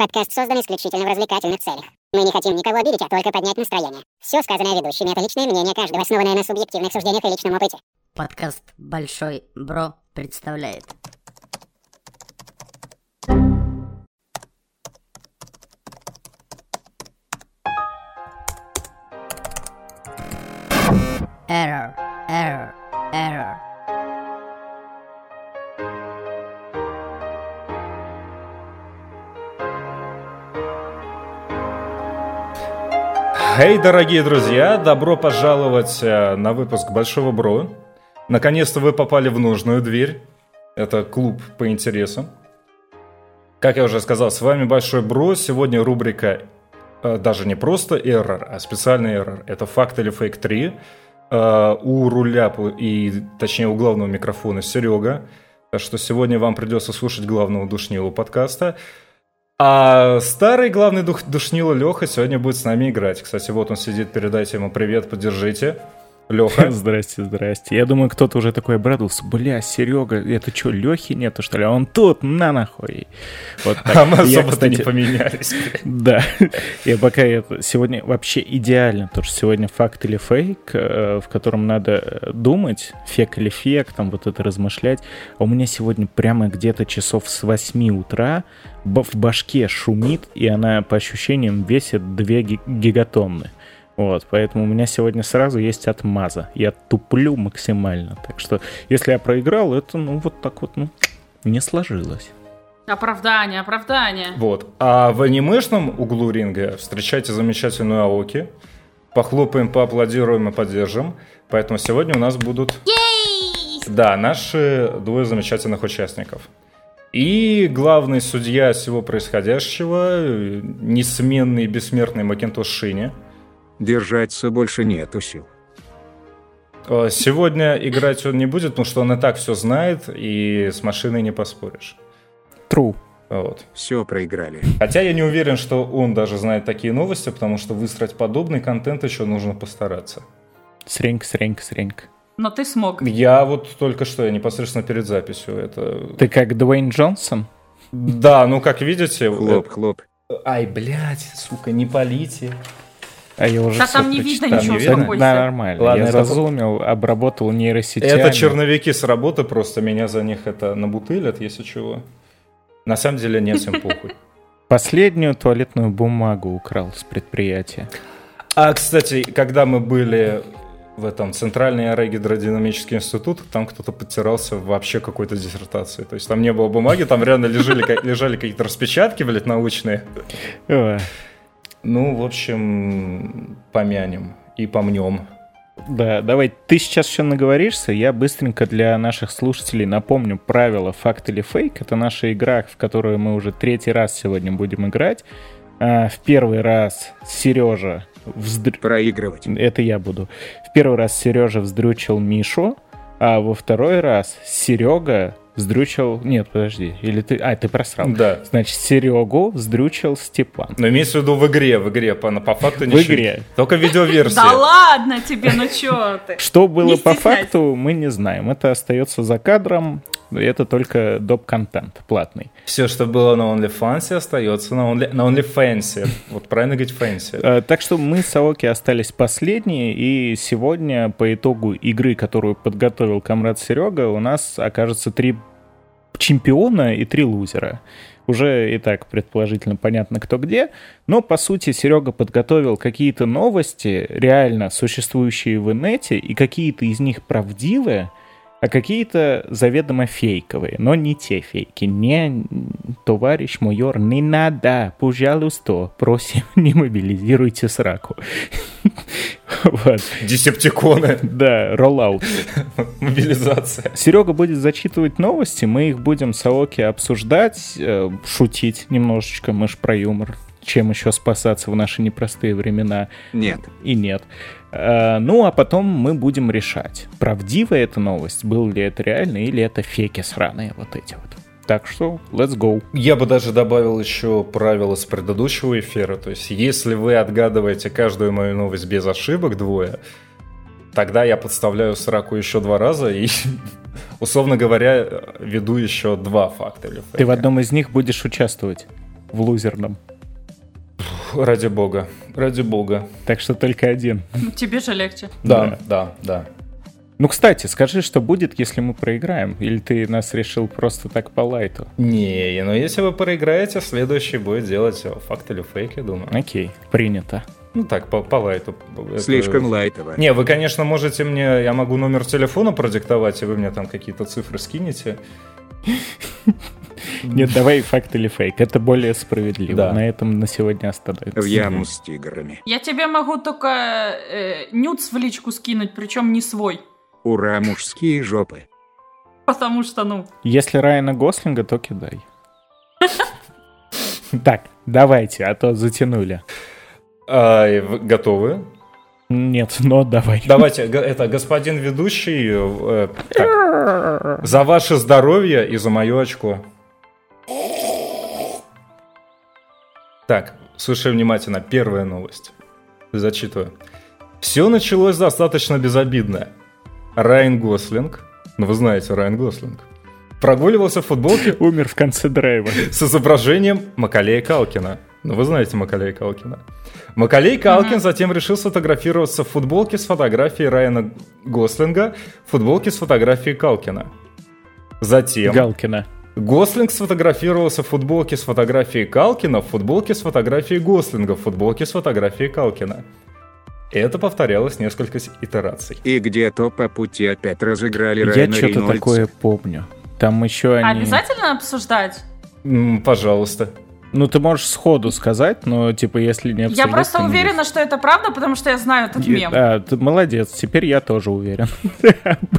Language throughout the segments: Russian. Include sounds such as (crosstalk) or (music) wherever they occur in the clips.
Подкаст создан исключительно в развлекательных целях. Мы не хотим никого обидеть, а только поднять настроение. Все сказанное ведущими — это личное мнение каждого, основанное на субъективных суждениях и личном опыте. Подкаст «Большой Бро» представляет. Error, error, error. Эй, дорогие друзья, добро пожаловать э, на выпуск Большого Бро. Наконец-то вы попали в нужную дверь. Это клуб по интересам. Как я уже сказал, с вами Большой Бро. Сегодня рубрика э, даже не просто error, а специальный error. Это факт или фейк 3. Э, у руля и, точнее, у главного микрофона Серега. Так что сегодня вам придется слушать главного душнилу подкаста. А старый главный дух, душнило Леха сегодня будет с нами играть. Кстати, вот он сидит, передайте ему привет, поддержите. Леха. (laughs) Здрасте, здрасте. Я думаю, кто-то уже такой обрадовался. Бля, Серега, это что, Лехи нету, что ли? А он тут, на нахуй. Вот (laughs) так. А мы особо-то не поменялись. (laughs) Да. Я пока это... Сегодня вообще идеально, потому что сегодня факт или фейк, э, в котором надо думать, фек или фек, там вот это размышлять. А у меня сегодня прямо где-то часов с 8 утра в башке шумит, и она по ощущениям весит 2 гигатонны. Вот, поэтому у меня сегодня сразу есть отмаза. Я туплю максимально. Так что, если я проиграл, это, ну, вот так вот, ну, не сложилось. Оправдание, оправдание. Вот. А в анимешном углу ринга встречайте замечательную Аоки. Похлопаем, поаплодируем и поддержим. Поэтому сегодня у нас будут... Ей! Да, наши двое замечательных участников. И главный судья всего происходящего, несменный и бессмертный Макинтош Шини – Держаться больше нету сил. Э, сегодня играть он не будет, потому что он и так все знает, и с машиной не поспоришь. True. Вот. Все проиграли. Хотя я не уверен, что он даже знает такие новости, потому что выстроить подобный контент еще нужно постараться. Среньк, среньк, среньк. Но ты смог. Я вот только что, я непосредственно перед записью. Это... Ты как Дуэйн Джонсон? Да, ну как видите... Хлоп, хлоп. Ай, блядь, сука, не полите. А я уже да там не видно ничего, не видно? Да, нормально. Ладно, я зазумил, обработал нейросетями. Это черновики с работы, просто меня за них это набутылят, если чего. На самом деле нет, всем похуй. (laughs) Последнюю туалетную бумагу украл с предприятия. А, кстати, когда мы были в этом Центральный аэрогидродинамический институт, там кто-то подтирался вообще какой-то диссертации. То есть там не было бумаги, там реально лежали, лежали какие-то распечатки, блядь, научные. Ну, в общем, помянем и помнем. Да, давай, ты сейчас еще наговоришься, я быстренько для наших слушателей напомню правила «Факт или фейк». Это наша игра, в которую мы уже третий раз сегодня будем играть. А, в первый раз Сережа вздр... Проигрывать. Это я буду. В первый раз Сережа вздрючил Мишу, а во второй раз Серега вздрючил... Нет, подожди. Или ты... А, ты просрал. Да. Значит, Серегу вздрючил Степан. Но имеется в виду в игре, в игре, по, по факту ничего. В игре. Только видеоверсия. Да ладно тебе, ну чё ты. Что было по факту, мы не знаем. Это остается за кадром. Это только доп-контент платный. Все, что было на OnlyFans, остается на, only, на OnlyFans. Вот правильно говорить fans. А, так что мы с Аоки остались последние, и сегодня по итогу игры, которую подготовил comrade Серега, у нас окажется три чемпиона и три лузера. Уже и так предположительно понятно, кто где. Но, по сути, Серега подготовил какие-то новости, реально существующие в инете, и какие-то из них правдивые, а какие-то заведомо фейковые, но не те фейки. Не, товарищ майор, не надо, пожалуйста, просим, (laughs) не мобилизируйте сраку. (laughs) Вот. Десептиконы. Да, роллаут. (laughs) Мобилизация. Серега будет зачитывать новости, мы их будем с Аоки обсуждать, э, шутить немножечко, мы ж про юмор. Чем еще спасаться в наши непростые времена? Нет. И нет. Э, ну, а потом мы будем решать, правдивая эта новость, был ли это реально, или это феки сраные вот эти вот. Так что, let's go. Я бы даже добавил еще правило с предыдущего эфира. То есть, если вы отгадываете каждую мою новость без ошибок двое, тогда я подставляю сраку еще два раза и, (laughs) условно говоря, веду еще два факта. Ты в одном из них будешь участвовать? в лузерном. Ради бога, ради бога. Так что только один. Ну, Тебе же легче. Да, да, да. Ну, кстати, скажи, что будет, если мы проиграем? Или ты нас решил просто так по лайту? Не, но если вы проиграете, следующий будет делать факт или фейк, я думаю. Окей, принято. Ну так, по, по лайту. Это- Слишком лайтово. Не, вы, конечно, можете мне... Я могу номер телефона продиктовать, и вы мне там какие-то цифры скинете. Нет, давай факт или фейк. Это более справедливо. Да. На этом на сегодня остановимся. В яму с тиграми. Я тебе могу только э, нюц в личку скинуть, причем не свой. Ура, мужские жопы. Потому что, ну, Если Райана Гослинга, то кидай. (laughs) Так, давайте, а то затянули. А, готовы? Нет, но давай. Давайте, это, господин ведущий, э, так, за ваше здоровье и за мое очко. Так, слушай внимательно, первая новость. Зачитываю. Все началось достаточно безобидно. Райан Гослинг, ну вы знаете Райан Гослинг, прогуливался в футболке (laughs) Умер в конце драйва. (laughs) с изображением Макалея Калкина. Ну, вы знаете Макалея Калкина. Макалей Калкин затем решил сфотографироваться в футболке с фотографией Райана Гослинга, в футболке с фотографией Калкина. Затем Галкина. Гослинг сфотографировался в футболке с фотографией Калкина, в футболке с фотографией Гослинга, в футболке с фотографией Калкина. Это повторялось несколько итераций. И где-то по пути опять разыграли Я Райана что-то такое помню. Там еще они... обязательно обсуждать? М, пожалуйста. Ну, ты можешь сходу сказать, но, типа, если не Я просто то не уверена, что это правда, потому что я знаю этот И- мем. А, ты молодец, теперь я тоже уверен. (laughs)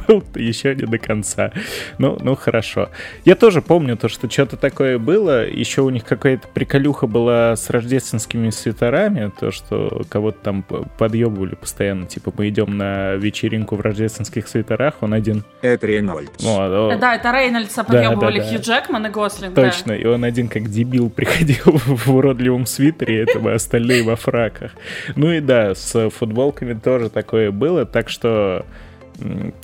Был еще не до конца. Ну, ну хорошо. Я тоже помню то, что что-то такое было. Еще у них какая-то приколюха была с рождественскими свитерами, то, что кого-то там подъебывали постоянно. Типа, мы идем на вечеринку в рождественских свитерах, он один. Это Рейнольдс. О, Да, это Рейнольдса подъебывали да, да. Хью Джекман и Гослинг. да. Точно, и он один как дебил приходил (laughs) в уродливом свитере, это мы остальные во фраках. Ну и да, с футболками тоже такое было, так что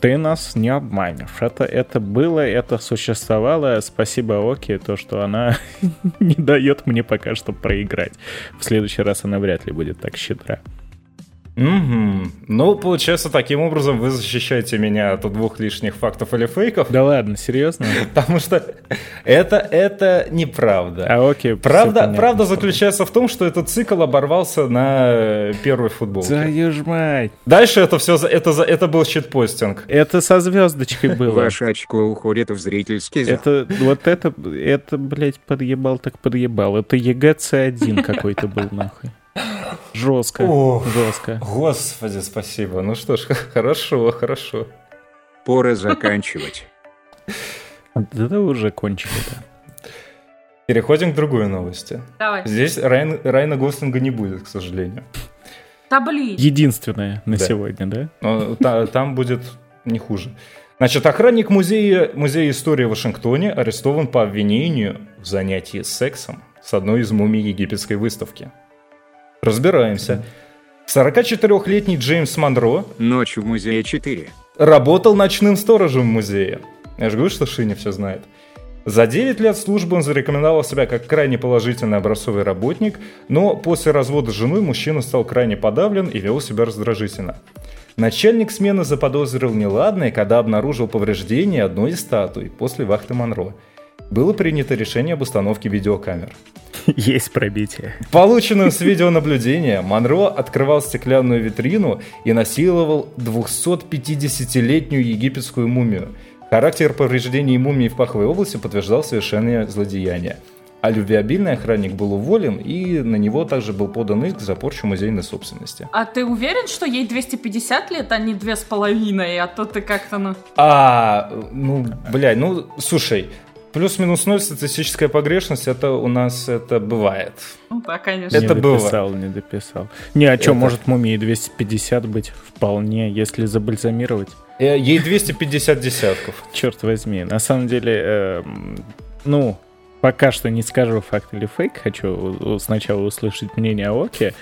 ты нас не обманешь. Это, это было, это существовало. Спасибо Оке, то, что она (laughs) не дает мне пока что проиграть. В следующий раз она вряд ли будет так щедра. Мгм. Ну, получается, таким образом вы защищаете меня от двух лишних фактов или фейков, Да ладно, серьезно? (laughs) потому что это, это неправда. А Оке... Правда, правда заключается в том, что этот цикл оборвался на э, первой футболке. Мать. Дальше это все, это, за- это был щитпостинг. Это со звездочкой было. Ваше очко уходит в зрительский зал. Это, вот это, это, блядь, подъебал так подъебал. Это ЕГЦ-1 какой-то был, нахуй. Жестко, Ох. жестко. Господи, спасибо. Ну что ж, (laughs) хорошо, хорошо. Пора заканчивать. Да уже кончили-то. Переходим к другой новости. Давай. Здесь Райан, Райана Гослинга не будет, к сожалению. Да блин. Единственное на Да. сегодня, да? Но та- там будет не хуже. Значит, охранник музея, музея истории в Вашингтоне арестован по обвинению в занятии сексом с одной из мумий египетской выставки. Разбираемся. 44-летний Джеймс Монро Ночь в музее 4. работал ночным сторожем в музее. Я же говорю, что Шиня все знает. За 9 лет службы он зарекомендовал себя как крайне положительный образцовый работник, но после развода с женой мужчина стал крайне подавлен и вел себя раздражительно. Начальник смены заподозрил неладное, когда обнаружил повреждение одной из статуй после вахты Монро. Было принято решение об установке видеокамер. (laughs) Есть пробитие. Полученным с видеонаблюдения Монро открывал стеклянную витрину и насиловал 250-летнюю египетскую мумию. Характер повреждений мумии в паховой области подтверждал совершенное злодеяние. А любвеобильный охранник был уволен, и на него также был подан иск за порчу музейной собственности. А ты уверен, что ей 250 лет, а не две с половиной? А то ты как-то, ну... А, ну, блядь, ну, слушай, плюс-минус ноль статистическая погрешность, это у нас это бывает. Ну да, конечно. Это не было. дописал, не дописал. Не, а что, Это- может мумии 250 быть вполне, если забальзамировать? Э, Ей 250 десятков. (laughs) Черт возьми. На самом деле, эм, ну, пока что не скажу факт или фейк. Хочу сначала услышать мнение Оки.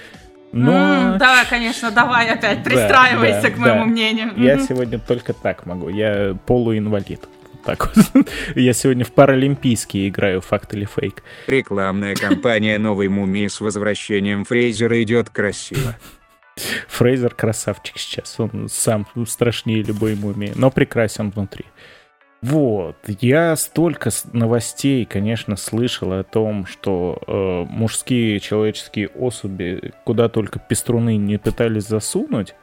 Но М, да, конечно, давай опять Да, пристраивайся да, к моему да. мнению. я Мгм. сегодня только так могу. Я полуинвалид. Так вот. (laughs) Я сегодня в паралимпийские играю, факт или фейк. Рекламная кампания новой мумии с возвращением Фрейзера идет красиво. Фрейзер красавчик сейчас, он сам страшнее любой мумии, но прекрасен внутри. Вот, я столько новостей, конечно, слышал о том, что э, мужские человеческие особи куда только пеструны не пытались засунуть,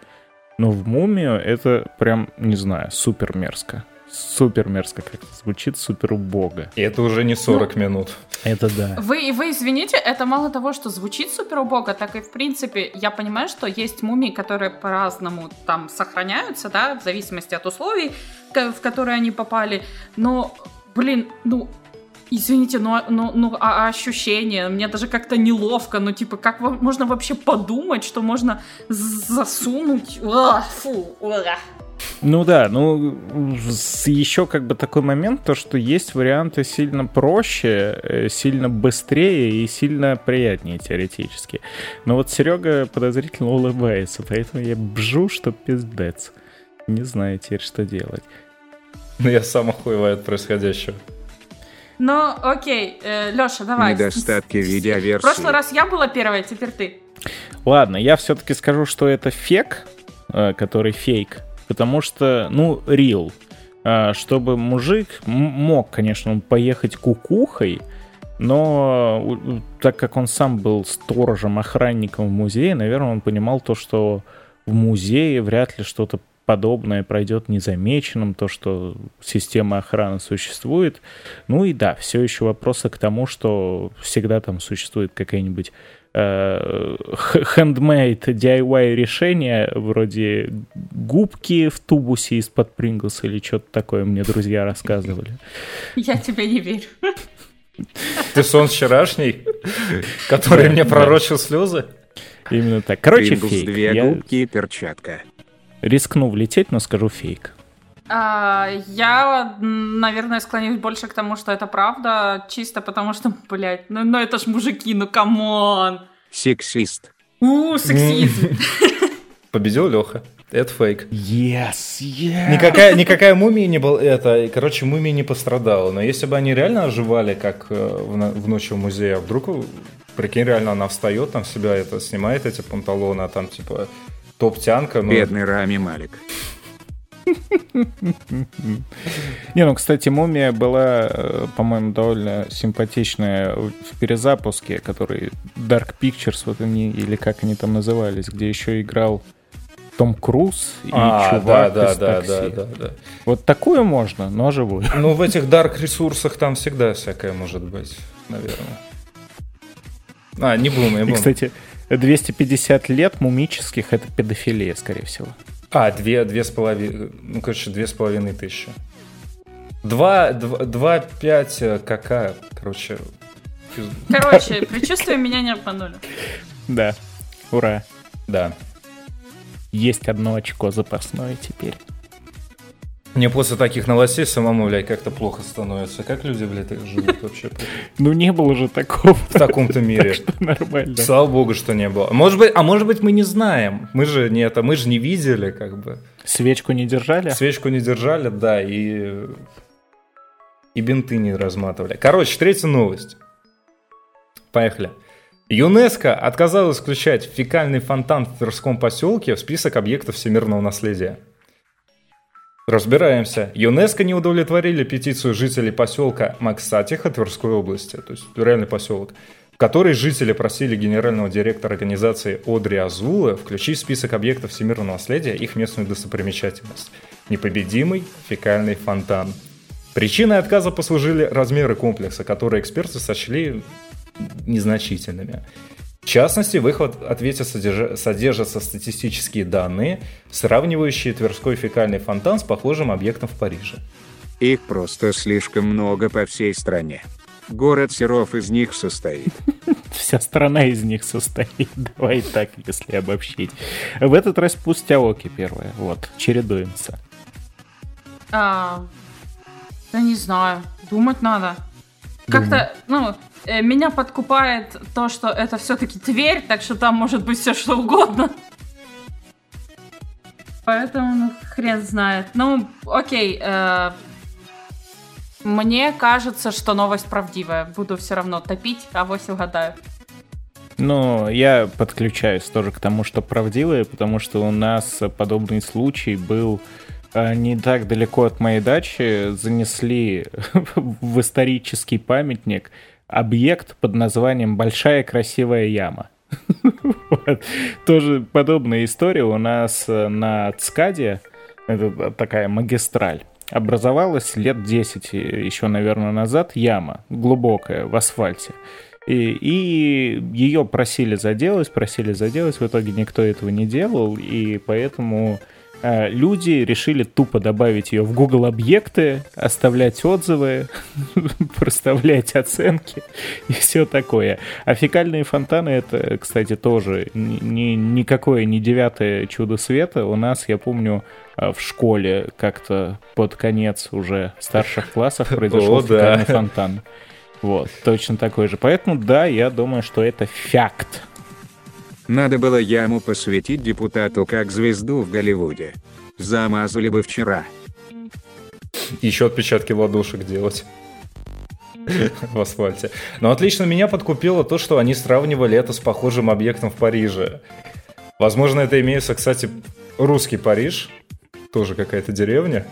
но в мумию это прям, не знаю, супер мерзко. Супер мерзко как-то звучит, супер убого. И это уже не 40 минут. Это да. Вы, вы извините, это мало того, что звучит супер убого, так и в принципе я понимаю, что есть мумии, которые по-разному там сохраняются, да, в зависимости от условий, в которые они попали. Но, блин, ну, извините, но, но, ну, а, а ощущение, мне даже как-то неловко, ну, типа, как можно вообще подумать, что можно засунуть? Уа, фу, уа. Ну да, ну еще как бы такой момент, то что есть варианты сильно проще, э, сильно быстрее и сильно приятнее теоретически. Но вот Серега подозрительно улыбается, поэтому я бжу, что пиздец. Не знаю теперь, что делать. Но я сам охуеваю от происходящего. Ну, окей, Леша, давай. Недостатки В видеоверсии. прошлый раз я была первая, теперь ты. Ладно, я все-таки скажу, что это фек, э, который фейк, потому что, ну, рил. А, Чтобы мужик мог, конечно, он поехать кукухой, но так как он сам был сторожем, охранником в музее, наверное, он понимал то, что в музее вряд ли что-то подобное пройдет незамеченным, то, что система охраны существует. Ну и да, все еще вопросы к тому, что всегда там существует какая-нибудь э, х- handmade DIY решение вроде губки в тубусе из-под Принглс или что-то такое мне друзья рассказывали. Я тебе не верю. Ты сон вчерашний, который мне пророчил слезы? Именно так. Короче, фейк. две губки и перчатка. Рискну влететь, но скажу фейк. А, я, наверное, склоняюсь больше к тому, что это правда, чисто потому что, (laughs) блядь, ну, ну это ж мужики, ну come on. Сексист. У, сексизм. (laughs) Победил Леха. Это фейк. Yes, yes. Никакая, никакая мумия не была... Это, и, короче, мумия не пострадала. Но если бы они реально оживали, как э, в, в ночь в музее, а вдруг, прикинь, реально она встает, там себя это снимает, эти панталоны, а там, типа, топ-тянка. Ну, Бедный Рами Малик. (laughs) Не, ну, кстати, «Мумия» была, э, по-моему, довольно симпатичная в перезапуске, который Dark Pictures, вот они, или как они там назывались, где еще играл Том Круз и а, да, чувак да, из да, такси. да, да, да. Вот такую можно, но живую. Ну, в этих дарк ресурсах там всегда всякое может быть, наверное. А, не будем, не И, будем. кстати, 250 лет мумических — это педофилия, скорее всего. А, две, две с половиной, ну, короче, две с половиной тысячи. Два, два, два пять, э, какая, короче, Короче, предчувствия меня не обманули. Да, ура. да. Есть одно очко запасное теперь. Мне после таких новостей самому, блядь, как-то плохо становится. Как люди, блядь, так живут вообще Ну, не было же такого. в таком-то мире? Нормально. Слава богу, что не было. Может быть, а может быть, мы не знаем. Мы же не это, мы же не видели, как бы. Свечку не держали? Свечку не держали, да, и и бинты не разматывали. Короче, третья новость. Поехали. ЮНЕСКО отказалась включать фекальный фонтан в Тверском поселке в список объектов всемирного наследия. Разбираемся. ЮНЕСКО не удовлетворили петицию жителей поселка Максатиха Тверской области, то есть реальный поселок, в которой жители просили генерального директора организации Одри Азула включить в список объектов всемирного наследия их местную достопримечательность – непобедимый фекальный фонтан. Причиной отказа послужили размеры комплекса, которые эксперты сочли незначительными. В частности, в их от- ответе содержа- содержатся статистические данные, сравнивающие Тверской фекальный фонтан с похожим объектом в Париже. Их просто слишком много по всей стране. Город Серов из них состоит. (laughs) Вся страна из них состоит. (laughs) Давай так, если обобщить. В этот раз пусть Аоки первая. Вот, чередуемся. А, да не знаю, думать надо. Как-то, ну, меня подкупает то, что это все-таки Тверь, так что там может быть все что угодно. Поэтому, ну, хрен знает. Ну, окей, э, Мне кажется, что новость правдивая. Буду все равно топить, а вось угадаю. Ну, я подключаюсь тоже к тому, что правдивое, потому что у нас подобный случай был э, не так далеко от моей дачи. Занесли (laughs) в исторический памятник объект под названием «Большая красивая яма». Тоже подобная история у нас э, на Цкаде, это такая магистраль, образовалась лет 10 еще, наверное, назад яма глубокая в асфальте. И, и ее просили заделать, просили заделать, в итоге никто этого не делал, и поэтому э, люди решили тупо добавить ее в Google объекты, оставлять отзывы, (laughs) проставлять оценки (laughs) и все такое. А фекальные фонтаны это, кстати, тоже ни, никакое не девятое чудо света. У нас, я помню, э, в школе как-то под конец уже старших классов произошел (laughs) О, да. фекальный фонтан. Вот, точно такой же. Поэтому да, я думаю, что это факт. Надо было яму посвятить депутату как звезду в Голливуде. Замазали бы вчера. Еще отпечатки ладошек делать в асфальте. Но отлично меня подкупило то, что они сравнивали это с похожим объектом в Париже. Возможно, это имеется, кстати, русский Париж, тоже какая-то деревня.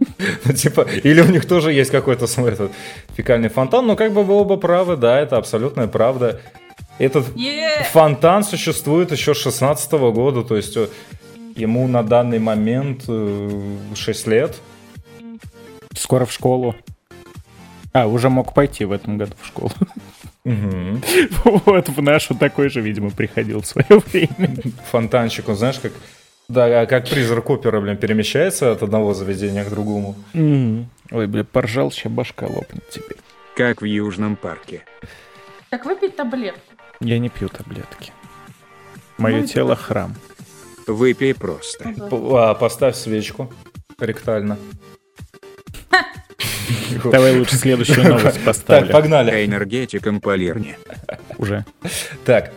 (laughs) Ну, типа, или у них тоже есть какой-то этот фекальный фонтан, но как бы вы оба правы, да, это абсолютная правда. Этот Е! фонтан существует еще с 16 года, то есть э, ему на данный момент э, 6 лет. Скоро в школу. А, уже мог пойти в этом году в школу. Мгм. (laughs) Вот, в нашу такой же, видимо, приходил в свое время. Фонтанчик, он знаешь, как... Да, как призрак опера, блин, перемещается от одного заведения к другому. Ой, бля, поржал, сейчас башка лопнет теперь. Как в Южном парке. Так выпить таблетку. Я не пью таблетки. Мое Ну, тело это- храм. Выпей просто. А, поставь свечку ректально. (laughs) Давай лучше следующую новость Так, поставлю. погнали. Энергетиком полирни. Уже. Так,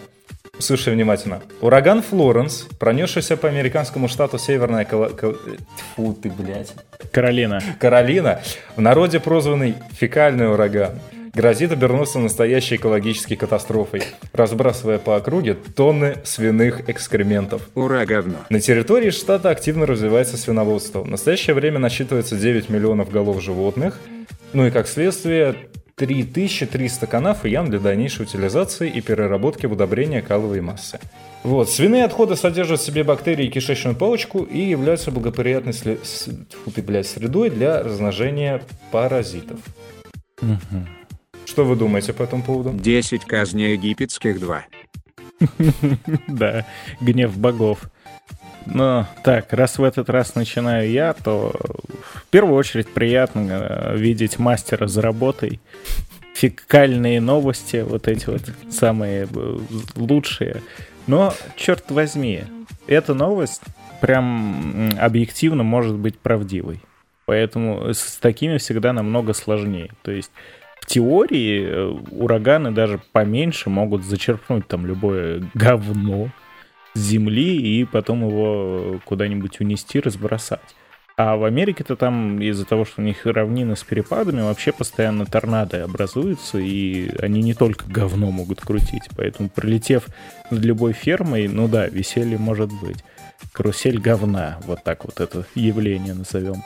слушай внимательно. Ураган Флоренс, пронесшийся по американскому штату Северная Кала... Кал- Тьфу ты, блядь. Каролина. Каролина, в народе прозванный фекальный ураган, грозит обернуться настоящей экологической катастрофой, разбрасывая по округе тонны свиных экскрементов. Ура, говно. На территории штата активно развивается свиноводство. В настоящее время насчитывается 9 миллионов голов животных, ну и как следствие 3300 канав и ям для дальнейшей утилизации и переработки в удобрения каловой массы. Вот, свиные отходы содержат в себе бактерии и кишечную палочку и являются благоприятной сле- с- ты, блядь, средой для размножения паразитов. Что вы думаете по этому поводу? 10 казней египетских 2. (laughs) Да, гнев богов. Но так, раз в этот раз начинаю я, то в первую очередь приятно э, видеть мастера за работой. Фекальные новости, вот эти вот самые э, лучшие. Но, черт возьми, эта новость прям объективно может быть правдивой. Поэтому с такими всегда намного сложнее. То есть в теории э, ураганы даже поменьше могут зачерпнуть там любое говно с земли и потом его куда-нибудь унести, разбросать. А в Америке-то там из-за того, что у них равнины с перепадами, вообще постоянно торнадо образуются, и они не только говно могут крутить. Поэтому, пролетев над любой фермой, ну да, веселье может быть. Карусель говна, вот так вот это явление назовем.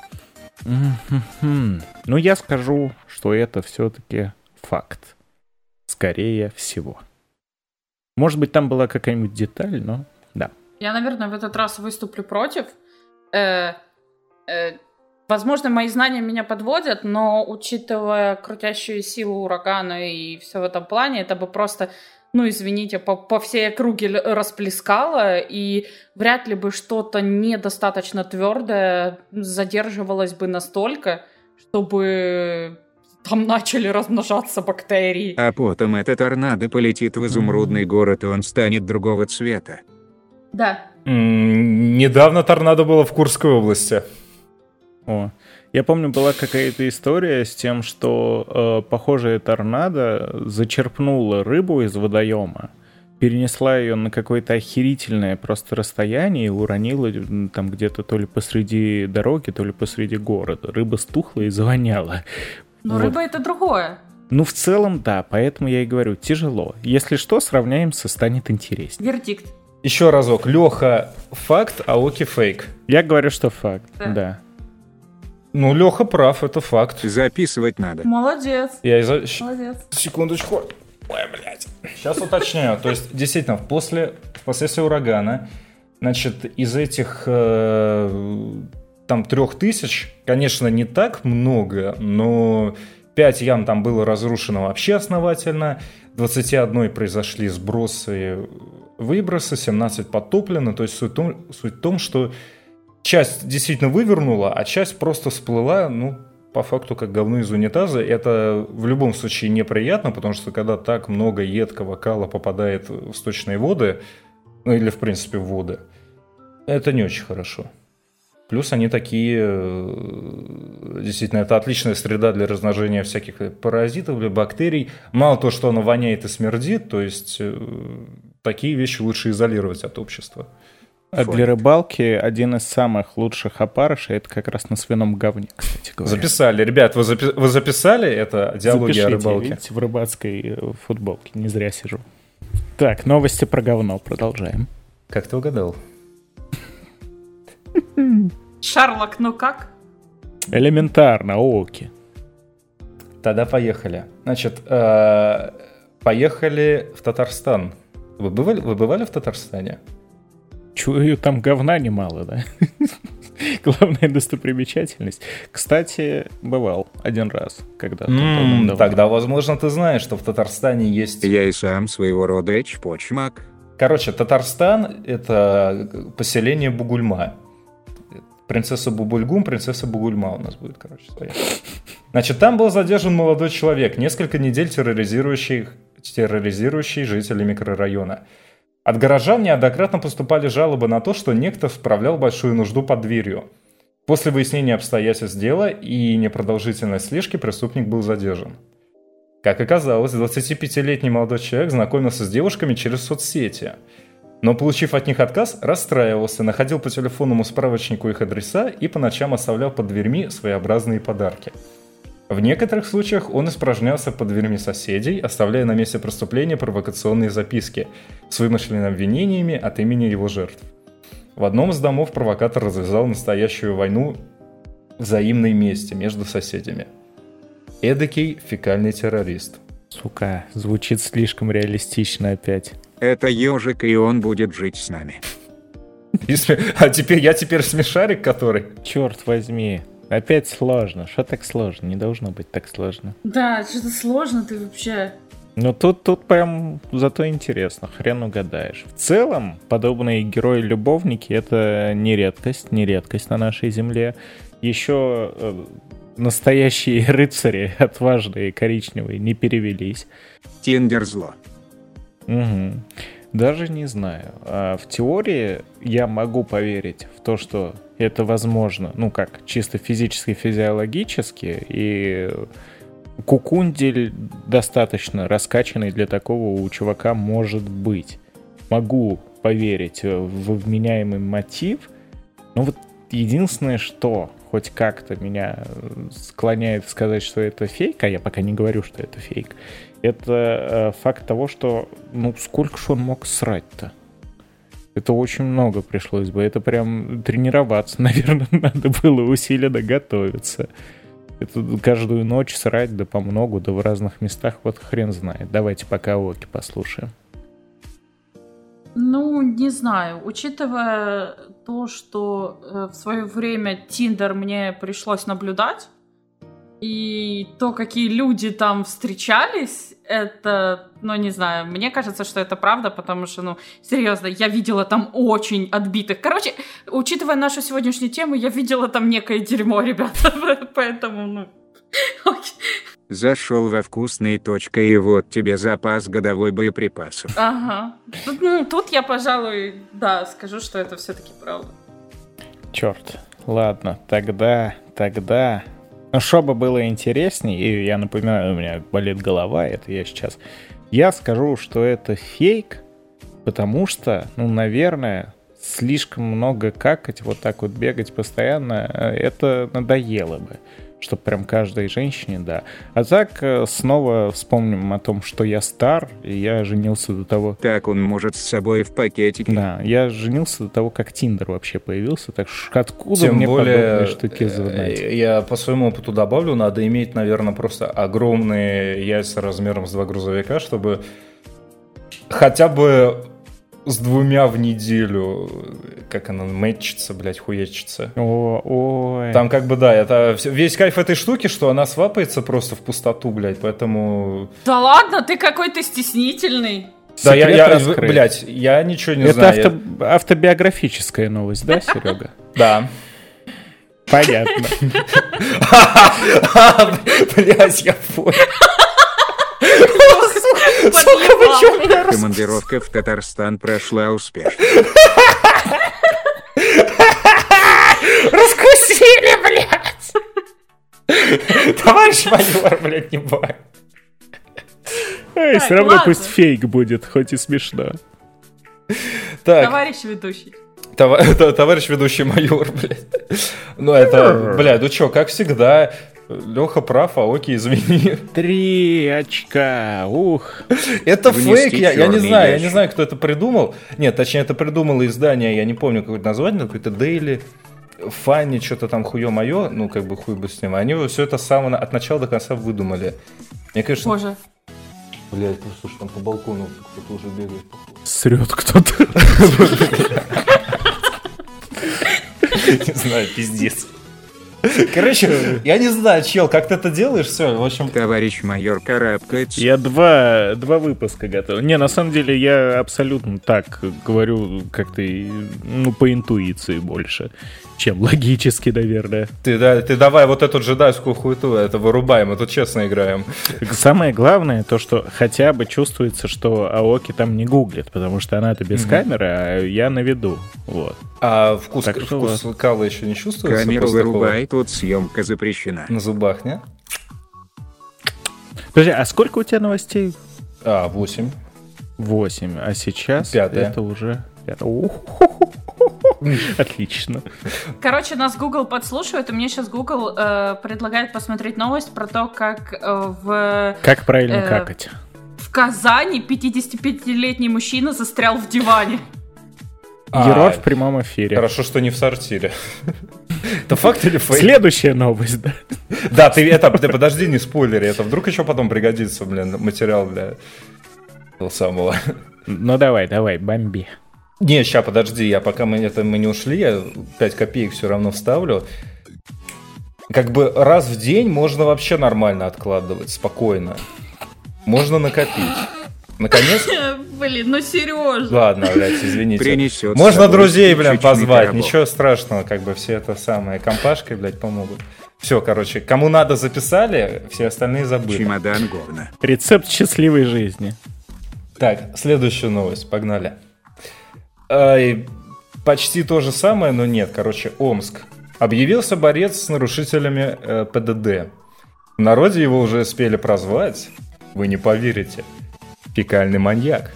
Ну, я скажу, что это все-таки факт. Скорее всего. Может быть, там была какая-нибудь деталь, но да. Я, наверное, в этот раз выступлю против. Э, э, возможно, мои знания меня подводят, но учитывая крутящую силу урагана и все в этом плане, это бы просто, ну, извините, по, по всей округе расплескало, и вряд ли бы что-то недостаточно твердое задерживалось бы настолько, чтобы там начали размножаться бактерии. А потом этот торнадо полетит в изумрудный город, и он станет другого цвета. Да. М, Недавно торнадо было в Курской области. О, я помню, была какая-то история с тем, что э, похожая торнадо зачерпнула рыбу из водоема, перенесла ее на какое-то охерительное просто расстояние и уронила там где-то то ли посреди дороги, то ли посреди города. Рыба стухла и (laughs) завоняла. Но Вот. рыба это другое. Ну, в целом, да, поэтому я и говорю, тяжело. Если что, сравняемся, станет интереснее. Вердикт. Еще разок. Леха факт, а Оки фейк. Я говорю, что факт, Да. да. Ну, Леха прав, это факт. Записывать надо. Молодец. Я щ- Молодец. Секундочку. Ой, блядь. Сейчас уточняю. То есть, действительно, после, впоследствии урагана, значит, из этих э, там трех тысяч, конечно, не так много, но 5 ям там было разрушено вообще основательно, 21 произошли сбросы, выбросы, 17 потоплено. То есть суть в том, суть в том, что часть действительно вывернула, а часть просто всплыла, ну, по факту, как говно из унитаза. Это в любом случае неприятно, потому что когда так много едкого кала попадает в сточные воды, ну или, в принципе, в воды, это не очень хорошо. Плюс они такие, э, действительно, это отличная среда для размножения всяких паразитов или бактерий. Мало то, что оно воняет и смердит, то есть э, такие вещи лучше изолировать от общества. А для рыбалки один из самых лучших опарышей это как раз на свином говне, кстати говоря. Записали. Ребят, вы, запи- вы записали это диалоги о Запишите, рыбалке? видите, в рыбацкой э, футболке, не зря сижу. Так, новости про говно, продолжаем. Как ты угадал? Шарлок, ну как? Элементарно, оки. Тогда поехали. Значит, э, поехали в Татарстан. Вы бывали, вы бывали в Татарстане? Чую, там говна немало, да? (laughs) Главная достопримечательность. Кстати, бывал один раз, когда М, Тогда, возможно, ты знаешь, что в Татарстане есть... Я и сам своего рода эчпочмак. Короче, Татарстан — это поселение Бугульма. Принцесса Бубульгум, принцесса Бугульма у нас будет, короче, своя. Значит, там был задержан молодой человек, несколько недель терроризирующий, терроризирующий жителей микрорайона. От горожан неоднократно поступали жалобы на то, что некто справлял большую нужду под дверью. После выяснения обстоятельств дела и непродолжительной слежки преступник был задержан. Как оказалось, 25-летний молодой человек знакомился с девушками через соцсети. Но, получив от них отказ, расстраивался, находил по телефонному справочнику их адреса и по ночам оставлял под дверьми своеобразные подарки. В некоторых случаях он испражнялся под дверьми соседей, оставляя на месте преступления провокационные записки с вымышленными обвинениями от имени его жертв. В одном из домов провокатор развязал настоящую войну взаимной мести между соседями. Эдакий фекальный террорист. Сука, звучит слишком реалистично опять. Это ежик, и он будет жить с нами. А теперь я теперь смешарик, который... Черт возьми, опять сложно. Что так сложно? Не должно быть так сложно. Да, что-то сложно ты вообще. Но тут, тут прям зато интересно, хрен угадаешь. В целом, подобные герои-любовники — это не редкость, не редкость на нашей земле. Еще э, настоящие рыцари, (laughs) отважные, коричневые, не перевелись. Тиндер зло. Мгм. Даже не знаю. А в теории я могу поверить в то, что это возможно, ну как, чисто физически, физиологически, и кукундель достаточно раскачанный для такого у чувака может быть. Могу поверить в вменяемый мотив, но вот единственное, что хоть как-то меня склоняет сказать, что это фейк, а я пока не говорю, что это фейк, это э, факт того, что, ну, сколько ж он мог срать-то? Это очень много пришлось бы. Это прям тренироваться, (laughs) наверное, надо было усиленно готовиться. Это каждую ночь срать, да по многу, да в разных местах, вот хрен знает. Давайте пока Оки послушаем. Ну, не знаю. Учитывая то, что э, в свое время Тиндер мне пришлось наблюдать, и то, какие люди там встречались, это, ну, не знаю, мне кажется, что это правда, потому что, ну, серьезно, я видела там очень отбитых. Короче, учитывая нашу сегодняшнюю тему, я видела там некое дерьмо, ребята, (laughs) поэтому, ну. (laughs) Зашел во вкусные точка, и вот тебе запас годовой боеприпасов. Ага. Тут, ну, тут я, пожалуй, да, скажу, что это все-таки правда. Черт. Ладно, тогда, тогда... Ну, чтобы было интересней, и я напоминаю, у меня болит голова, это я сейчас... Я скажу, что это фейк, потому что, ну, наверное, слишком много какать, вот так вот бегать постоянно, э, это надоело бы. Чтоб прям каждой женщине, да. А так э, снова вспомним о том, что я стар, и я женился до того... Так он может с собой в пакетике. Да, я женился до того, как Тиндер вообще появился, так что откуда Тем мне более, подобные штуки знать? э, я по своему опыту добавлю, надо иметь, наверное, просто огромные яйца размером с два грузовика, чтобы хотя бы с двумя в неделю, как она мэтчится, блядь, хуячится. О, ой. Там как бы, да, это весь кайф этой штуки, что она свапается просто в пустоту, блядь, поэтому... Да ладно, ты какой то стеснительный. Да, я, Секрет я, раскрыт. блядь, я ничего не Это знаю. авто- автобиографическая новость, да, Серега? (laughs) Да. Понятно. (laughs) Блядь, я понял. Подъебал. Командировка в Татарстан прошла успешно. Раскусили, блядь! Товарищ майор, блядь, не бай. Эй, все равно пусть фейк будет, хоть и смешно. Так, Товарищ ведущий. (laughs) товарищ ведущий майор, блядь. Ну это, блядь, ну чё, как всегда, Леха прав, а окей, извини. (laughs) Три очка, ух. Это фейк, я, я не знаю, я не знаю, кто это придумал. Нет, точнее, это придумало издание, я не помню какое-то название, какое-то Daily, Фанни, что-то там хуё-моё, ну, как бы хуй бы с ним. Они все это с самого, на- от начала до конца выдумали. Мне кажется, Боже. блядь, ну, слушай, там по балкону кто-то уже бегает, походу. Срет кто-то. (laughs) Не знаю, пиздец. Короче, я не знаю, чел, как ты это делаешь, все, в общем... Товарищ майор карабкается. Я два, два выпуска готов. Не, на самом деле я абсолютно так говорю как-то, и, ну, по интуиции больше, чем логически, наверное. Ты, да, ты давай вот эту джедайскую хуету, это вырубаем, мы тут честно играем. Самое главное то, что хотя бы чувствуется, что Аоки там не гуглит, потому что она-то без камеры, а я на виду. Вот. А вкус, Так что вкус кала еще не чувствуется? Камеру вырубай, тут съемка запрещена. На зубах, не? Подожди, а сколько у тебя новостей? А, 8. Восемь, а сейчас Пятая. это уже... Отлично. Короче, нас Google подслушивает, и мне сейчас Google э, предлагает посмотреть новость про то, как э, в, Как правильно Э, какать? в Казани 55-летний мужчина застрял в диване. А, Герой в прямом эфире. Хорошо, что не в сортире. Это факт или фейк? Следующая новость, да. Да, ты это, ты подожди, не спойлери, это вдруг еще потом пригодится, блин, материал для того самого. Ну давай, давай, бомби. Не, ща, подожди, я пока мы, это, мы не ушли, я 5 копеек все равно вставлю. Как бы раз в день можно вообще нормально откладывать, спокойно. Можно накопить. Наконец... Блин, ну Сережа. Ладно, блядь, извините. Принесет Можно собой друзей, спичечный позвать. Ничего страшного, как бы все это самое. Компашкой, блядь, помогут. Все, короче, кому надо записали, все остальные забыли. Чемодан говна. Рецепт счастливой жизни. Так, следующая новость, погнали. Ай, почти то же самое, но нет. Короче, Омск. Объявился борец с нарушителями э, ПДД. В народе его уже успели прозвать, вы не поверите, фекальный маньяк.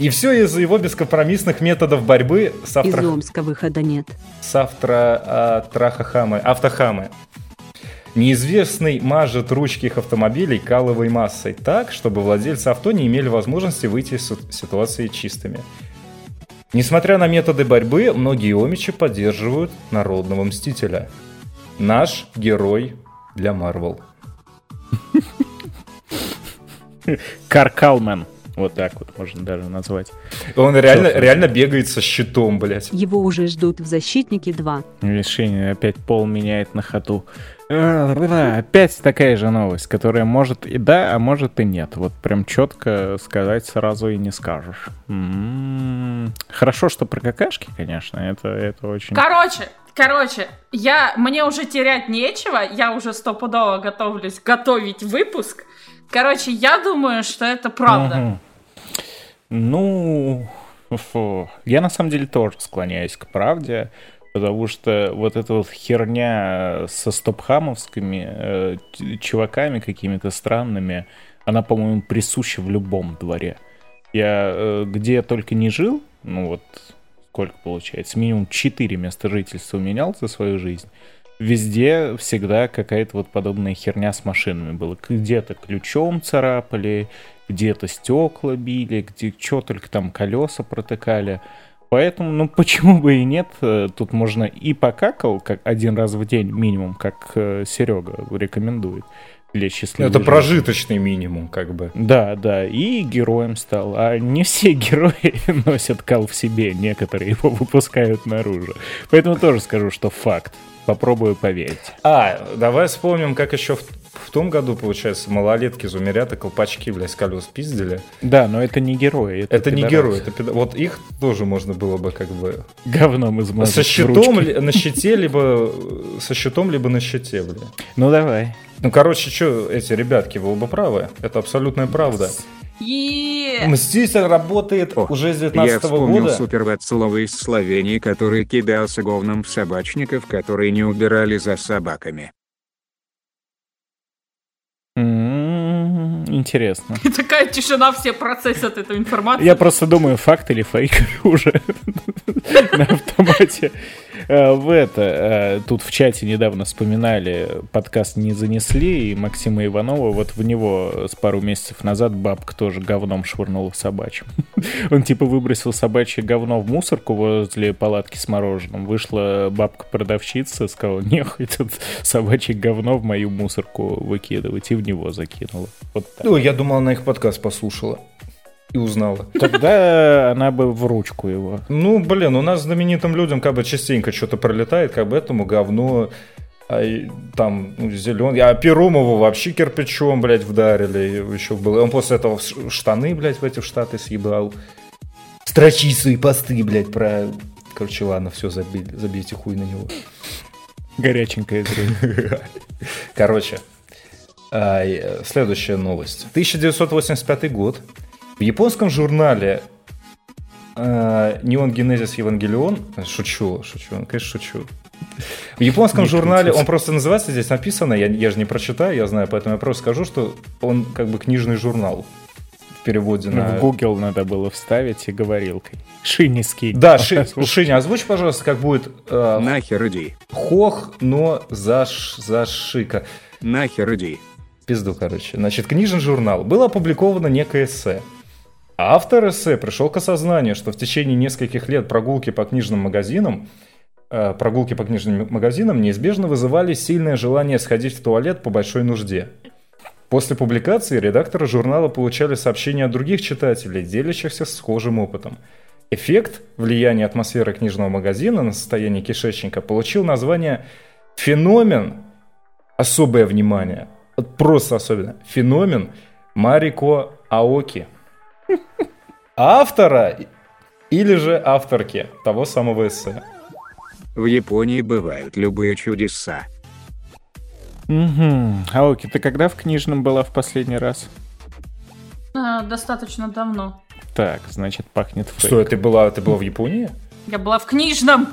И все из-за его бескомпромиссных методов борьбы с, Из автор... Омска выхода нет. с автро... а, трахахамы... автохамы. Неизвестный мажет ручки их автомобилей каловой массой так, чтобы владельцы авто не имели возможности выйти из ситуации чистыми. Несмотря на методы борьбы, многие омичи поддерживают народного мстителя. Наш герой для Марвел. Каркалмен. Вот так вот можно даже назвать. Он реально, Собственно. реально бегает со щитом, блядь. Его уже ждут в «Защитнике 2». Решение опять пол меняет на ходу. Э, Опять такая же новость, которая может и да, а может и нет. Вот прям четко сказать сразу и не скажешь. М, Хорошо, что про какашки, конечно, это, это очень... Короче, короче, я, мне уже терять нечего, я уже стопудово готовлюсь готовить выпуск. Короче, я думаю, что это правда. Мгм. Ну, фу. я на самом деле тоже склоняюсь к правде, потому что вот эта вот херня со стопхамовскими э, чуваками какими-то странными, она, по-моему, присуща в любом дворе. Я э, где только не жил, ну вот сколько получается, минимум 4 места жительства менял за свою жизнь. везде всегда какая-то вот подобная херня с машинами была. Где-то ключом царапали, где-то стекла били, где что только там колеса протыкали. Поэтому, ну (laughs) почему бы и нет, э, тут можно и покакал, как один раз в день минимум, как э, Серега рекомендует для счастливой Это жизни. прожиточный минимум, как бы. Да, да, и героем стал. А не все (laughs) герои носят кал в себе, некоторые его выпускают наружу. Поэтому тоже скажу, что факт. Попробую поверить. А, давай вспомним, как еще в, в том году, получается, малолетки зумерята колпачки, блядь, с колес пиздили. Да, но это не герои. Это, Это не герой, это пидо- Вот их тоже можно было бы как бы... Говном измазать со щитом ли- на щите, либо... э, Со щитом, либо на щите, бля. Ну давай. Ну, короче, что, эти ребятки, вы оба правы. Это абсолютная правда. И Мститель работает О, уже с Я 19 вспомнил года. суперват слова из Словении, который кидался говном в собачников, которые не убирали за собаками. Интересно. и (laughs) такая тишина, все процессят эту информацию. Я просто думаю, факт или фейк (laughs) уже на автомате. Э, В это, э, тут в чате недавно вспоминали, подкаст не занесли, и Максима Иванова, вот в него с пару месяцев назад бабка тоже говном швырнула собачьим. (laughs) Он типа выбросил собачье говно в мусорку возле палатки с мороженым. Вышла бабка-продавщица, сказала, нехуй тут собачье говно в мою мусорку выкидывать, и в него закинула. Вот. Ну, я думал, она их подкаст послушала и узнала. Тогда она бы в ручку его. Ну, блин, у нас знаменитым людям как бы частенько что-то пролетает, как бы этому говно а, и там зеленый. А Перумову вообще кирпичом, блядь, вдарили. Еще было. Он после этого штаны, блядь, в эти штаты съебал. Строчи свои посты, блядь, про... Короче, ладно, все, забейте, забейте хуй на него. Горяченькое зрение. Короче, а, э, следующая новость. 1985 год. В японском журнале э, Neon Genesis Evangelion, шучу, шучу, конечно, шучу. В японском Не журнале, он просто называется, здесь написано, я, я же не прочитаю, я знаю, поэтому я просто скажу, что он как бы книжный журнал в переводе Ну, на... В Google надо было вставить и говорилкой. (laughs) Шини скинь. Да, Ши- Шиня, озвучь, пожалуйста, как будет э, Нахер иди. хох, но заш, зашика. Нахер иди. пизду, короче. Значит, книжный журнал. Было опубликовано некое эссе. Автор эссе пришел к осознанию, что в течение нескольких лет прогулки по книжным магазинам э, прогулки по книжным магазинам неизбежно вызывали сильное желание сходить в туалет по большой нужде. После публикации редакторы журнала получали сообщения от других читателей, делящихся схожим опытом. Эффект влияния атмосферы книжного магазина на состояние кишечника получил название «феномен особое внимание, вот просто особенно, феномен Марико Аоки. Автора или же авторки того самого эссе. В Японии бывают любые чудеса. Угу. Аоки, ты когда в книжном была в последний раз? А, достаточно давно. Так, значит, пахнет фейк. Что, ты была, ты была в Японии? Я была в книжном.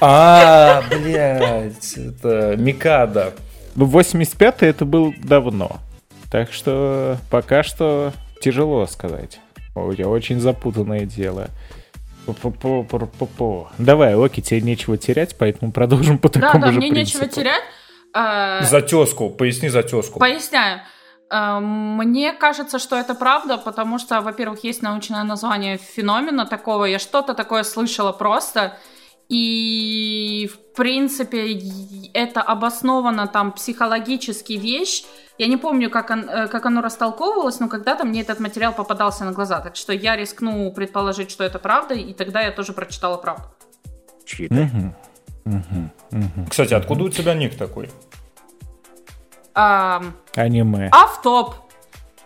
А, блядь, это Микада. Ну, 85-й это был давно. Так что пока что тяжело сказать. У тебя очень запутанное дело. Пу-пу-пу-пу-пу-пу. Давай, Оки, тебе нечего терять, поэтому продолжим по Да, такому да, же мне принципу. нечего терять. А, Затеску, поясни затеску. Поясняю. Э, Мне кажется, что это правда, потому что, во-первых, есть научное название феномена такого. Я что-то такое слышала просто. И, в принципе, это обосновано там психологически вещь. Я не помню, как, он- э, как оно растолковывалось, но когда-то мне этот материал попадался на глаза. Так что я рискну предположить, что это правда, и тогда я тоже прочитала правду. Чьи-то. Мгм. Мгм. Мгм. Кстати, откуда у тебя ник такой? Аниме. Автоп.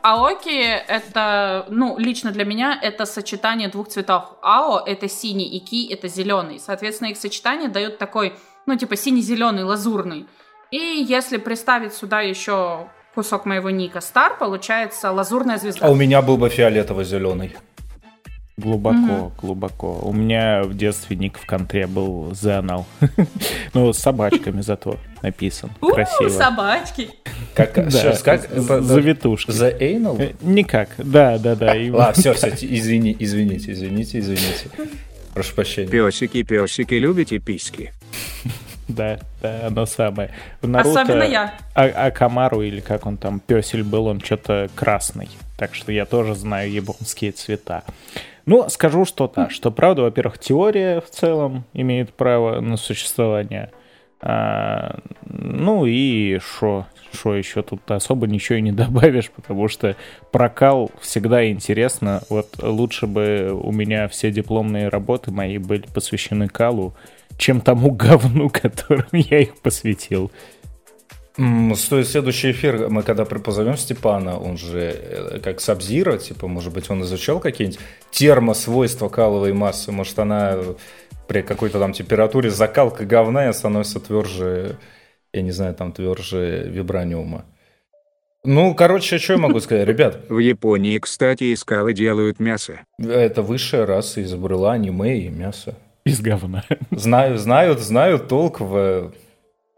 Аоки это, ну, лично для меня это сочетание двух цветов. Ао это синий и ки это зеленый. Соответственно, их сочетание дает такой, ну, типа синий-зеленый, лазурный. И если приставить сюда еще кусок моего ника Стар, получается лазурная звезда. А у меня был бы фиолетово-зеленый. Глубоко, глубоко. У меня в детстве ник в контре был Зеонал. (laughs) Ну, с собачками зато написан. Красиво. собачки. Как, сейчас, как? Завитушки. The Anal? Э, Никак, да, да, да. Ладно, все, все, извини, извините, извините, извините. Прошу прощения. Песики, песики, любите письки? (laughs) Да, да, оно самое. В Наруто Особенно я. А, Акамару, или как он там, песель был, он что-то красный. Так что я тоже знаю японские цвета. Ну, скажу, что да, что правда, во-первых, теория в целом имеет право на существование. А, ну и что, что еще тут особо ничего и не (laughs) добавишь, потому что прокал всегда интересно. Вот лучше бы у меня все дипломные работы мои были посвящены калу, чем тому (laughs) говну, которым я их посвятил. Стоит следующий эфир, мы когда позовем Степана, он же э, как Сабзира, типа, может быть, он изучал какие-нибудь термосвойства каловой массы, может, она при какой-то там температуре закалка говна и становится тверже, я не знаю, там тверже вибраниума. Ну, короче, что я могу сказать? Ребят, В Японии, кстати, из скалы делают мясо. это высшая раса изобрела аниме и мясо. Из говна. Знаю, знают, знают толк в...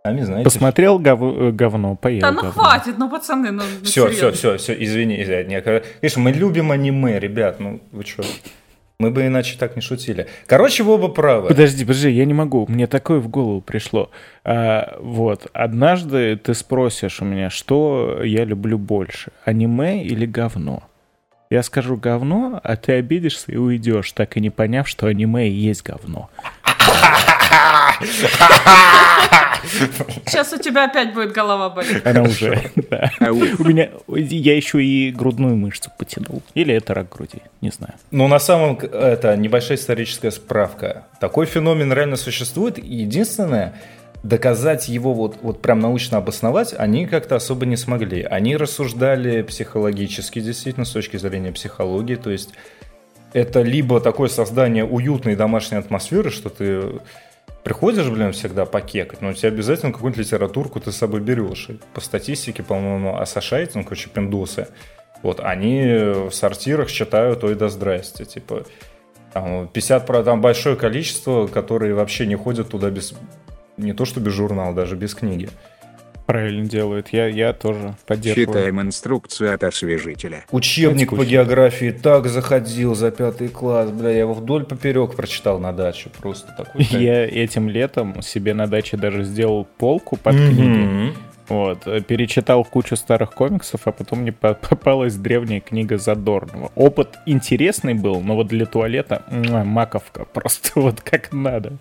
Сами знаете. Посмотрел гов- э, говно, поел Да ну говно. хватит, ну пацаны, ну Все, все, все, все, извини, извини. Конечно, мы любим аниме, ребят, ну вы что? Мы бы иначе так не шутили. Короче, вы оба правы. Подожди, подожди, я не могу. Мне такое в голову пришло. А, вот, однажды ты спросишь у меня, что я люблю больше, аниме или говно? Я скажу говно, а ты обидишься и уйдешь, так и не поняв, что аниме и есть говно. (laughs) Сейчас у тебя опять будет голова болеть. Она уже, да. Ау. У меня, я еще и грудную мышцу потянул. Или это рак груди, не знаю. Ну, на самом это небольшая историческая справка. Такой феномен реально существует. И единственное, доказать его вот, вот прям научно обосновать, они как-то особо не смогли. Они рассуждали психологически, действительно, с точки зрения психологии. То есть это либо такое создание уютной домашней атмосферы, что ты приходишь, блин, всегда покекать, но у тебя обязательно какую-нибудь литературку ты с собой берешь. И по статистике, по-моему, Ассошайт, ну, короче, пиндосы, вот, они в сортирах читают «Ой, да здрасте», типа, там, 50, про- там большое количество, которые вообще не ходят туда без, не то что без журнала, даже без книги. Правильно делают. Я, я тоже поддерживаю. Читаем инструкцию от освежителя. Учебник по географии так заходил за пятый класс, бля, я его вдоль поперек прочитал на даче, просто такой. (laughs) Я этим летом себе на даче даже сделал полку под книги. Вот, перечитал кучу старых комиксов, а потом мне по- (laughs) попалась древняя книга Задорнова. Опыт интересный был, но вот для туалета маковка, (laughs) просто вот как надо.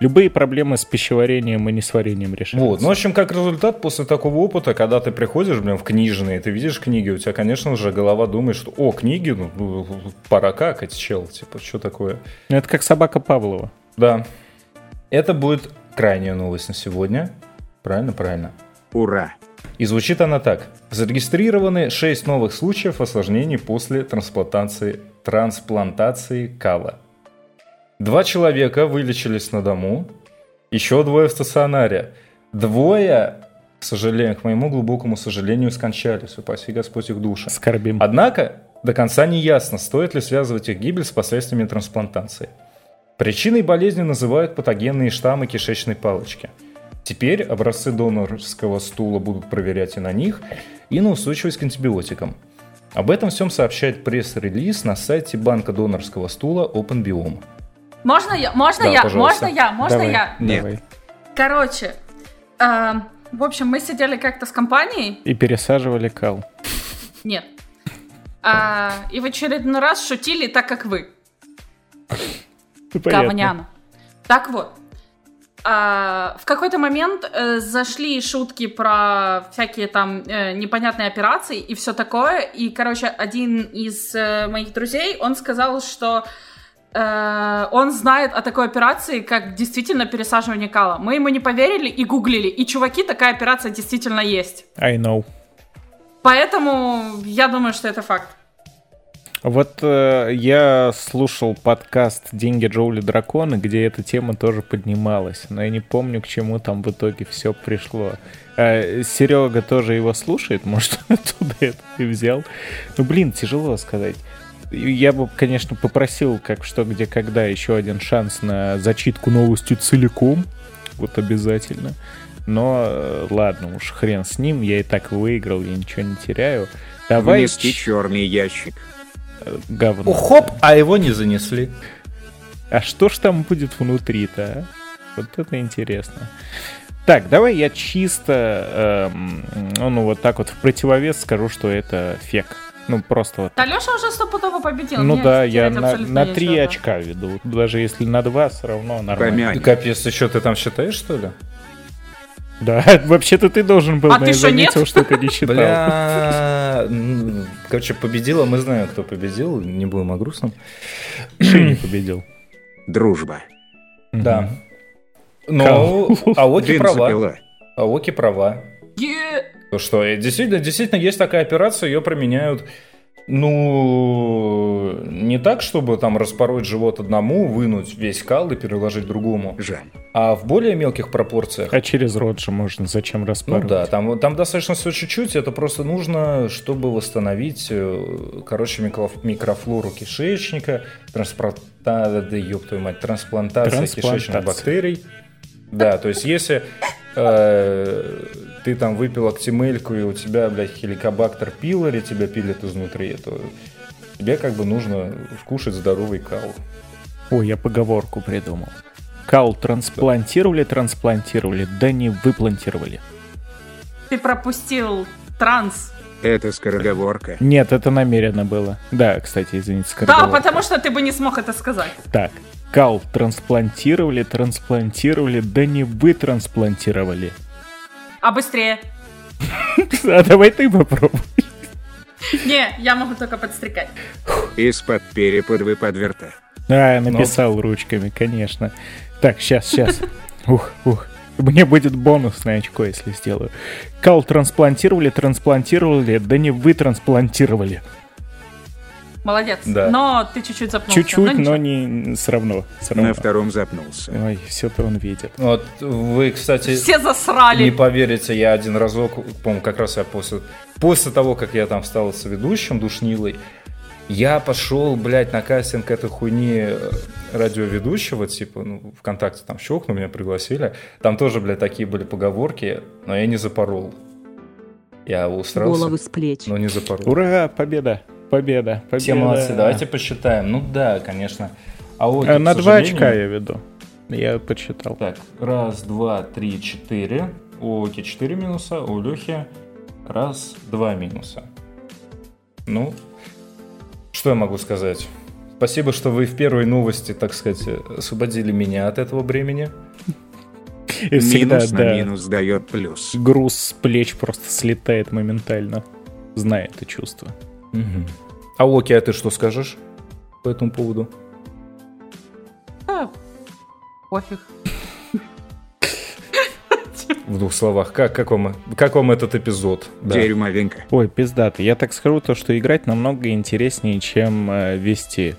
Любые проблемы с пищеварением и несварением решаются. Вот, ну, в общем, как результат, после такого опыта, когда ты приходишь, блин, в книжные, ты видишь книги, у тебя, конечно же, голова думает, что, о, книги, ну, пора какать, чел, типа, что такое? Ну, Это как собака Павлова. Да, это будет крайняя новость на сегодня. Правильно, правильно. Ура! И звучит она так. Зарегистрированы 6 новых случаев осложнений после трансплантации, трансплантации кала. Два человека вылечились на дому, еще двое в стационаре. Двое, к сожалению, к моему глубокому сожалению, скончались. Упаси Господь их души. Скорбим. Однако до конца не ясно, стоит ли связывать их гибель с последствиями трансплантации. Причиной болезни называют патогенные штаммы кишечной палочки. Теперь образцы донорского стула будут проверять и на них, и на устойчивость к антибиотикам. Об этом всем сообщает пресс-релиз на сайте банка донорского стула OpenBiome. Можно я? Можно Да, я? пожалуйста. Можно я? Можно Давай, я? Нет. давай. Короче, эм, в общем, мы сидели как-то с компанией. И пересаживали кал. Нет. А, и в очередной раз шутили так, как вы. (laughs) Ну. Говняно. Так вот. а, в какой-то момент э, зашли шутки про всякие там э, непонятные операции и все такое. И, короче, один из э, моих друзей, он сказал, что э, он знает о такой операции, как действительно пересаживание кала. Мы ему не поверили и гуглили. И, чуваки, такая операция действительно есть. I know. Поэтому я думаю, что это факт. Вот э, я слушал подкаст «Деньги Джоули Дракона», где эта тема тоже поднималась, но я не помню, к чему там в итоге все пришло. Серега тоже его слушает, может, (laughs) оттуда это и взял. Ну, блин, тяжело сказать. Я бы, конечно, попросил, как что, где, когда, еще один шанс на зачитку новости целиком. Вот обязательно. Но э, ладно уж, хрен с ним, я и так выиграл, я ничего не теряю. Давай Внести черный ящик. говно. О, хоп, а его не занесли. А что ж там будет внутри-то, а? Вот это интересно. Так, давай я чисто, эм, ну вот так вот в противовес скажу, что это фек. Ну просто вот. Да Леша уже стопудово победил. Ну мне да, я на, на нечего, три да. очка веду. Даже если на два, все равно нормально. Помянь. Капец, еще ты там считаешь, что ли? Да, (laughs) вообще-то ты должен был, А ты что, нет? заметил, что ты не (laughs) считал. Бля, короче, победила, мы знаем, кто победил, не будем о грустном. (clears throat) Шини победил. Дружба. Да. Но Аоки права. Бензопила. Аоки права. То что, э, действительно, действительно есть такая операция, ее применяют, ну, не так, чтобы там распороть живот одному, вынуть весь кал и переложить другому, Жаль. а в более мелких пропорциях. А через рот же можно, зачем Ну распарывать? да, там, там достаточно все чуть-чуть, это просто нужно, чтобы восстановить, э, короче, микро- микрофлору кишечника, транспланта, да ёб твою мать, трансплантация Трансплантация. кишечных бактерий. Да, то есть если э, ты там выпил актимельку и у тебя, блядь, хеликобактер пилори тебя пилит изнутри, то тебе как бы нужно вкушать здоровый кал. Ой, я поговорку придумал. Кал трансплантировали, трансплантировали, да не выплантировали. Ты пропустил транс. Это скороговорка. Нет, это намеренно было. Да, кстати, извините, Да, скороговорка. потому что ты бы не смог это сказать. Так, кал трансплантировали, трансплантировали, да не вы трансплантировали. А быстрее. (laughs) А давай ты попробуй. Не, я могу только подстрекать. Из-под переподвы подверта. А, я написал ручками, конечно. Так, сейчас, сейчас. Ух, ух. Мне будет бонусное очко, если сделаю. Кал трансплантировали, трансплантировали, да не вы трансплантировали. Молодец. Да. Но ты чуть-чуть запнулся. Чуть-чуть, ничего. но не все равно. Все равно. На втором запнулся. Ой, все-то он видит. Вот вы, кстати, Все засрали. Не поверите, я один разок, по-моему, как раз я после, после того, как я там стал соведущим душнилой, я пошел, блядь, на кастинг этой хуйни э, радиоведущего, типа, ну, ВКонтакте там щелкнул, меня пригласили. Там тоже, блядь, такие были поговорки, но я не запорол. Я устроился, Головы с плеч. но не запорол. Ура, победа, победа, победа. Все молодцы, давайте посчитаем. Ну да, конечно. А вот, А, На к два сожалению- очка я веду. Я подсчитал. Так, раз, два, три, четыре. У Оки четыре минуса, у Лехи раз, два минуса. Ну, что я могу сказать? Спасибо, что вы в первой новости, так сказать, освободили меня от этого бремени. И всегда, минус на минус дает плюс. груз с плеч просто слетает моментально. Знаю это чувство. А Оки, а ты что скажешь по этому поводу? Да, Пофиг. В двух словах, как, как, вам, как вам этот эпизод? Да. Дерьмовенько. Ой, пиздато. Я так скажу то, что играть намного интереснее, чем э, вести.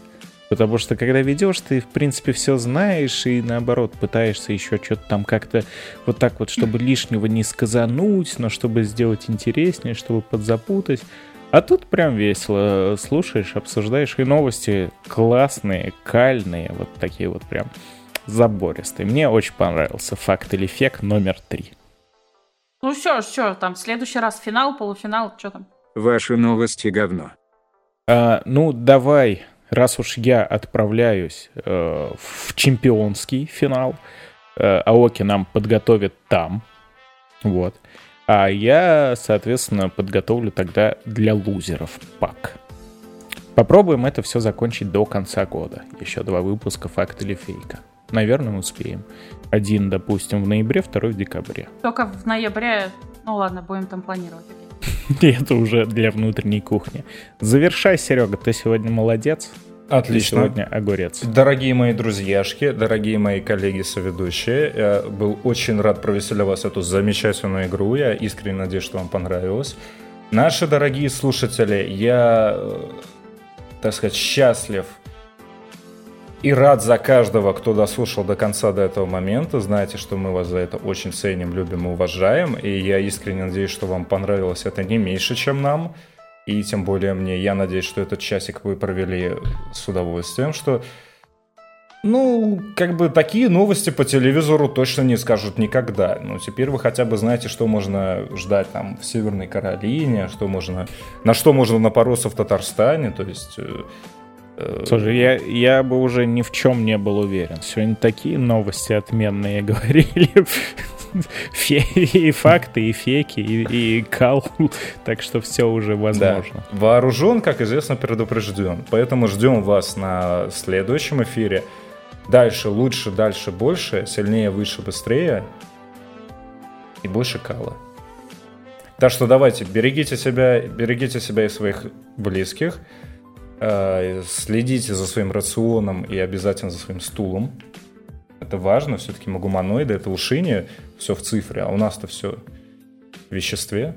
Потому что когда ведешь, ты, в принципе, все знаешь и, наоборот, пытаешься еще что-то там как-то вот так вот, чтобы лишнего не сказануть, но чтобы сделать интереснее, чтобы подзапутать. А тут прям весело. Слушаешь, обсуждаешь, и новости классные, кальные, вот такие вот прям забористые. Мне очень понравился факт или фек номер три. Ну все, что там, в следующий раз финал, полуфинал, что там? Ваши новости говно. А, ну, давай, раз уж я отправляюсь э, в чемпионский финал, э, Аоки нам подготовит там, вот, а я, соответственно, подготовлю тогда для лузеров пак. Попробуем это все закончить до конца года. Еще два выпуска «Факт или фейка». Наверное, успеем. Один, допустим, в ноябре, второй в декабре. Только в ноябре, ну ладно, будем там планировать. (laughs) это уже для внутренней кухни. Завершай, Серега, ты сегодня молодец. Отлично. сегодня огурец. Дорогие мои друзьяшки, дорогие мои коллеги-соведущие, я был очень рад провести для вас эту замечательную игру. Я искренне надеюсь, что вам понравилось. Наши дорогие слушатели, я, э, так сказать, счастлив и рад за каждого, кто дослушал до конца до этого момента. Знаете, что мы вас за это очень ценим, любим и уважаем. И я искренне надеюсь, что вам понравилось это не меньше, чем нам. И тем более мне, я надеюсь, что этот часик вы провели с удовольствием, что ну, как бы такие новости по телевизору точно не скажут никогда. Ну, теперь вы хотя бы знаете, что можно ждать там в Северной Каролине, что можно, на что можно напороться в Татарстане. То есть, э, Э, Слушай, я, я бы уже ни в чем не был уверен. Сегодня такие новости отменные (laughs) говорили. Фе- И факты, и феки, и, и кал. Так что все уже Да. возможно. Вооружен, как известно, предупрежден. Поэтому ждем вас на следующем эфире. Дальше, лучше, дальше, больше, сильнее, выше, быстрее. И больше кала. Так что давайте, берегите себя, берегите себя и своих близких. Э, Следите за своим рационом и обязательно за своим стулом. Это важно, все-таки мы гуманоиды, это ушине, все в цифре, а у нас-то все в веществе.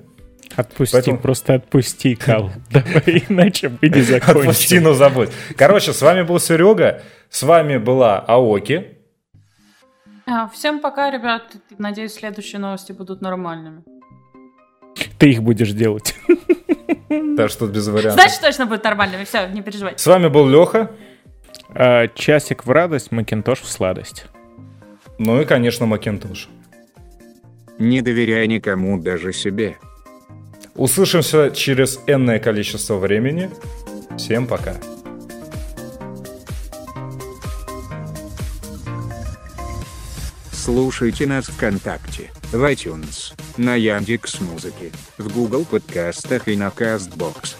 Отпусти, Поэтому- просто отпусти, Кал. (laughs) Давай, иначе мы не Отпусти, закончим. но забудь. Короче, с вами был Серега, с вами была Аоки. А, Всем пока, ребят. Надеюсь, следующие новости будут нормальными. Ты их будешь делать. Так что без вариантов. Значит, точно будут нормальными. Все, не переживайте. С вами был Леха. А, Часик в радость, Макинтош в сладость. Ну и, конечно, Макинтош. Не доверяй никому, даже себе. Услышимся через энное количество времени. Всем пока. Слушайте нас ВКонтакте, в iTunes, на Яндекс.Музыке, в Google подкастах и на Castbox.